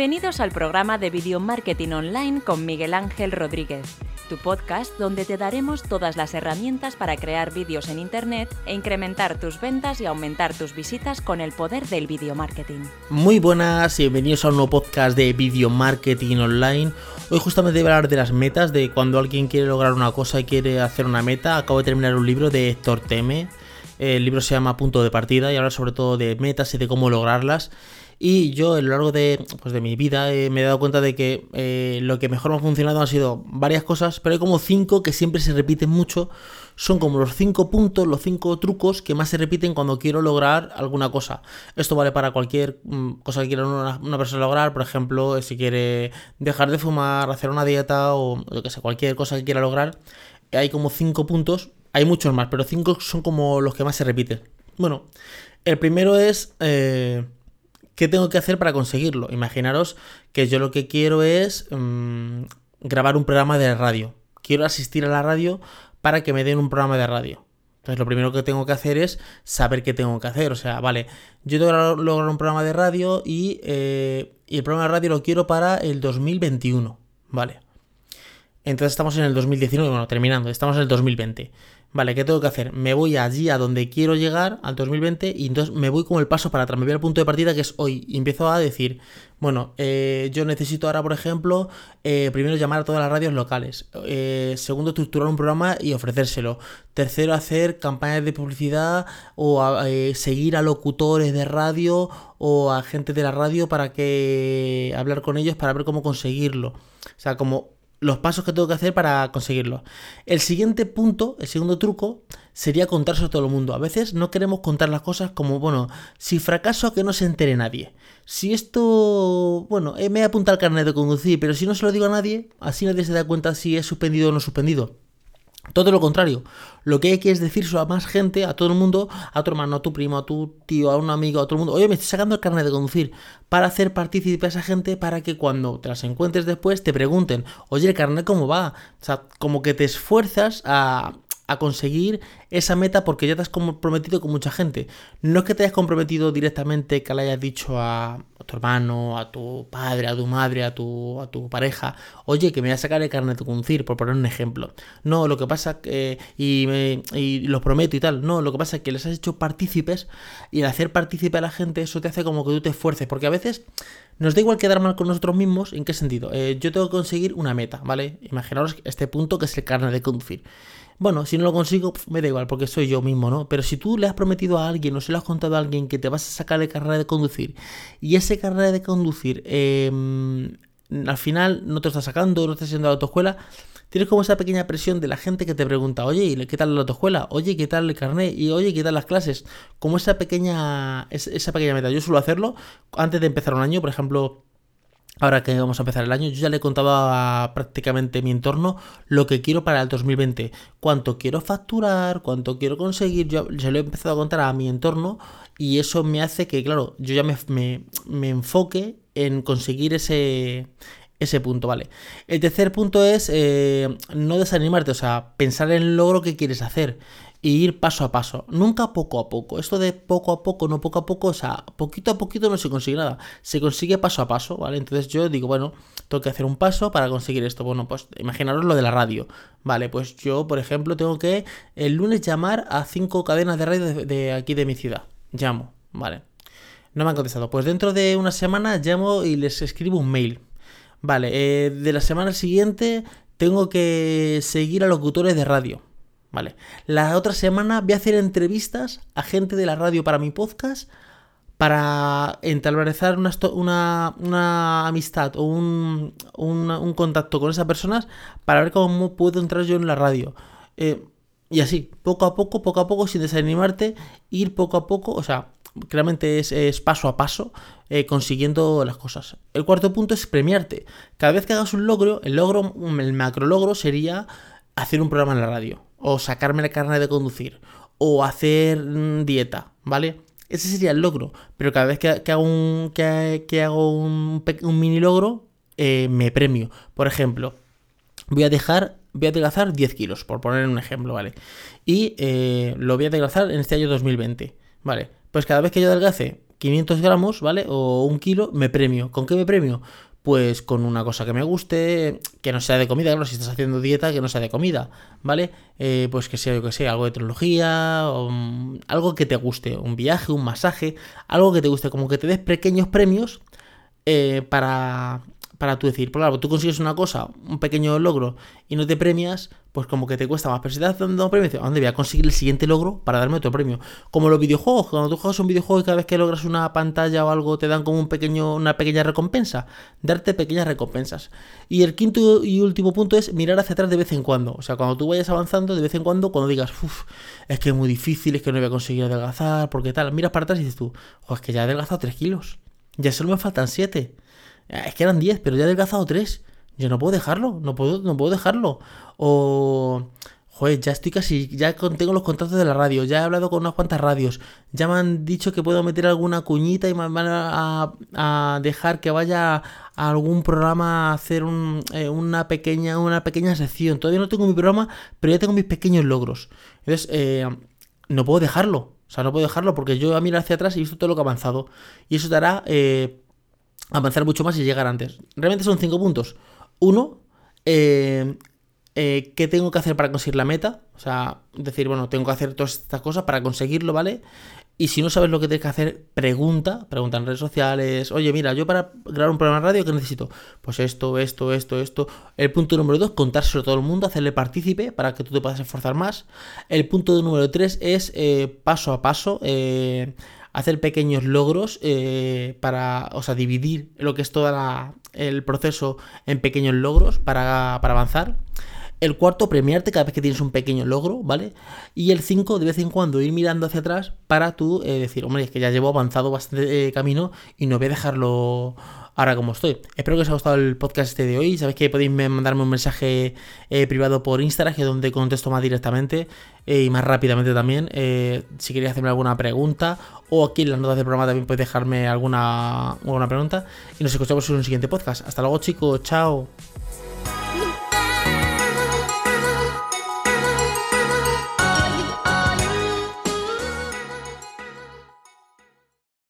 Bienvenidos al programa de Video Marketing Online con Miguel Ángel Rodríguez, tu podcast donde te daremos todas las herramientas para crear vídeos en Internet e incrementar tus ventas y aumentar tus visitas con el poder del video marketing. Muy buenas y bienvenidos a un nuevo podcast de Video Marketing Online. Hoy justamente voy a hablar de las metas, de cuando alguien quiere lograr una cosa y quiere hacer una meta. Acabo de terminar un libro de Héctor Teme. El libro se llama Punto de Partida y habla sobre todo de metas y de cómo lograrlas. Y yo a lo largo de, pues, de mi vida eh, me he dado cuenta de que eh, lo que mejor me ha funcionado han sido varias cosas, pero hay como cinco que siempre se repiten mucho. Son como los cinco puntos, los cinco trucos que más se repiten cuando quiero lograr alguna cosa. Esto vale para cualquier mm, cosa que quiera una, persona lograr, por ejemplo, eh, si quiere dejar de fumar, hacer una dieta o lo que sea, cualquier cosa que quiera lograr. Hay como cinco puntos, hay muchos más, pero cinco son como los que más se repiten. Bueno, el primero es... ¿Qué tengo que hacer para conseguirlo? Imaginaros que yo lo que quiero es mm, grabar un programa de radio. Quiero asistir a la radio para que me den un programa de radio. Entonces lo primero que tengo que hacer es saber qué tengo que hacer. O sea, vale, yo tengo que lograr un programa de radio y, eh, y el programa de radio lo quiero para el 2021. Vale. Entonces estamos en el 2019, bueno, terminando, estamos en el 2020. Vale, ¿qué tengo que hacer? Me voy allí a donde quiero llegar, al 2020, y entonces me voy como el paso para atrás. Me voy al punto de partida que es hoy. Y empiezo a decir, bueno, eh, yo necesito ahora, por ejemplo, eh, primero llamar a todas las radios locales. Eh, segundo, estructurar un programa y ofrecérselo. Tercero, hacer campañas de publicidad o seguir a locutores de radio o a gente de la radio para que hablar con ellos para ver cómo conseguirlo. O sea, como los pasos que tengo que hacer para conseguirlo. El siguiente punto, el segundo truco, sería contarse a todo el mundo. A veces no queremos contar las cosas como, bueno, si fracaso que no se entere nadie. Si esto, bueno, eh, me he apuntado al carnet de conducir, pero si no se lo digo a nadie, así nadie se da cuenta si es suspendido o no suspendido. Todo lo contrario, lo que hay que es decir a más gente, a todo el mundo, a tu hermano, a tu primo, a tu tío, a un amigo, a todo el mundo, oye, me estoy sacando el carnet de conducir, para hacer partícipe a esa gente para que cuando te las encuentres después te pregunten, oye, el carnet cómo va, o sea, como que te esfuerzas a, a conseguir esa meta porque ya te has comprometido con mucha gente. No es que te hayas comprometido directamente que le hayas dicho a, tu hermano, a tu padre, a tu madre, a tu, a tu pareja, oye, que me voy a sacar el carnet de conducir, por poner un ejemplo. No, lo que pasa que, y, y lo prometo y tal, no, lo que pasa es que les has hecho partícipes y al hacer partícipe a la gente eso te hace como que tú te esfuerces, porque a veces nos da igual quedar mal con nosotros mismos, ¿en qué sentido? Eh, yo tengo que conseguir una meta, ¿vale? Imaginaos este punto que es el carnet de conducir. Bueno, si no lo consigo, me da igual, porque soy yo mismo, ¿no? Pero si tú le has prometido a alguien o se lo has contado a alguien que te vas a sacar de carrera de conducir y ese carrera de conducir em, al final no te está sacando, no estás haciendo la autoescuela, tienes como esa pequeña presión de la gente que te pregunta, oye, ¿qué tal la autoescuela? Oye, ¿qué tal el carnet? Y oye, ¿qué tal las clases? Como esa pequeña, esa pequeña meta. Yo suelo hacerlo antes de empezar un año, por ejemplo Ahora que vamos a empezar el año, yo ya le he contado a prácticamente mi entorno lo que quiero para el 2020. Cuánto quiero facturar, cuánto quiero conseguir. Yo ya lo he empezado a contar a mi entorno y eso me hace que, claro, yo ya me, me, enfoque en conseguir ese, ese punto, ¿vale? El tercer punto es eh, no desanimarte, o sea, pensar en el logro que quieres hacer y ir paso a paso, nunca poco a poco. Esto de poco a poco, no poco a poco, o sea, poquito a poquito no se consigue nada, se consigue paso a paso, ¿vale? Entonces yo digo, bueno, tengo que hacer un paso para conseguir esto. Bueno, pues imaginaros lo de la radio, ¿vale? Pues yo, por ejemplo, tengo que el lunes llamar a cinco cadenas de radio de, aquí de mi ciudad. Llamo, ¿vale? No me han contestado. Pues dentro de una semana llamo y les escribo un mail. Vale, eh, de la semana siguiente tengo que seguir a locutores de radio. Vale. La otra semana voy a hacer entrevistas a gente de la radio para mi podcast para establecer una, una, amistad o un, un, contacto con esas personas para ver cómo puedo entrar yo en la radio. Eh, y así, poco a poco, poco a poco, sin desanimarte, ir poco a poco, o sea, claramente es, paso a paso eh, consiguiendo las cosas. El cuarto punto es premiarte. Cada vez que hagas un logro, el logro, el macro logro sería hacer un programa en la radio o sacarme la carne de conducir, o hacer mm, dieta, ¿vale? Ese sería el logro. Pero cada vez que, hago un, que, hago un, mini logro, eh, me premio. Por ejemplo, voy a dejar, voy a adelgazar 10 kilos, por poner un ejemplo, ¿vale? Y eh, lo voy a adelgazar en este año 2020, ¿vale? Pues cada vez que yo adelgace 500 gramos, ¿vale? O un kilo, me premio. ¿Con qué me premio? Pues con una cosa que me guste, que no sea de comida, claro, si estás haciendo dieta, que no sea de comida, ¿vale? Eh, pues que sea, yo que sé, algo de tecnología, mm, algo que te guste, un viaje, un masaje, algo que te guste, como que te des pequeños premios eh, para, para tú decir, pues claro, tú consigues una cosa, un pequeño logro, y no te premias, pues como que te cuesta más. Pero si te das dando premio, ¿a dónde voy a conseguir el siguiente logro para darme otro premio? Como los videojuegos, cuando tú juegas un videojuego y cada vez que logras una pantalla o algo te dan como un pequeño, una pequeña recompensa, darte pequeñas recompensas. Y el quinto y último punto es mirar hacia atrás de vez en cuando. O sea, cuando tú vayas avanzando, de vez en cuando, cuando digas, uff, es que es muy difícil, es que no voy a conseguir adelgazar, porque tal, miras para atrás y dices tú, es que ya he adelgazado 3 kilos, ya solo me faltan 7. Es que eran 10, pero ya he adelgazado 3. Yo no puedo dejarlo, no puedo, no puedo dejarlo. O, joder, ya estoy casi, ya tengo los contratos de la radio, ya he hablado con unas cuantas radios, ya me han dicho que puedo meter alguna cuñita y me van a, dejar que vaya a algún programa a hacer eh, una, pequeña, una pequeña sección. Todavía no tengo mi programa, pero ya tengo mis pequeños logros. Entonces, eh, no puedo dejarlo. O sea, no puedo dejarlo porque yo a mirar hacia atrás y visto todo lo que ha avanzado. Y eso te hará eh, avanzar mucho más y llegar antes. Realmente son cinco puntos. Uno, eh, eh, ¿qué tengo que hacer para conseguir la meta? O sea, decir, bueno, tengo que hacer todas estas cosas para conseguirlo, ¿vale? Y si no sabes lo que tienes que hacer, pregunta, pregunta en redes sociales, oye, mira, yo para grabar un programa de radio, ¿qué necesito? Pues esto, esto, esto, esto. El punto número dos, contárselo a todo el mundo, hacerle partícipe para que tú te puedas esforzar más. El punto número tres es eh, paso a paso. Hacer pequeños logros eh, para, o sea, dividir lo que es todo el proceso en pequeños logros para, avanzar. El cuarto, premiarte cada vez que tienes un pequeño logro, ¿vale? Y el cinco, de vez en cuando ir mirando hacia atrás para tú eh, decir, hombre, es que ya llevo avanzado bastante eh, camino y no voy a dejarlo ahora como estoy. Espero que os haya gustado el podcast este de hoy. Sabéis que podéis mandarme un mensaje eh, privado por Instagram, que es donde contesto más directamente eh, y más rápidamente también. Eh, si queréis hacerme alguna pregunta o aquí en las notas del programa también podéis dejarme alguna, alguna pregunta. Y nos escuchamos en un siguiente podcast. Hasta luego chicos, chao.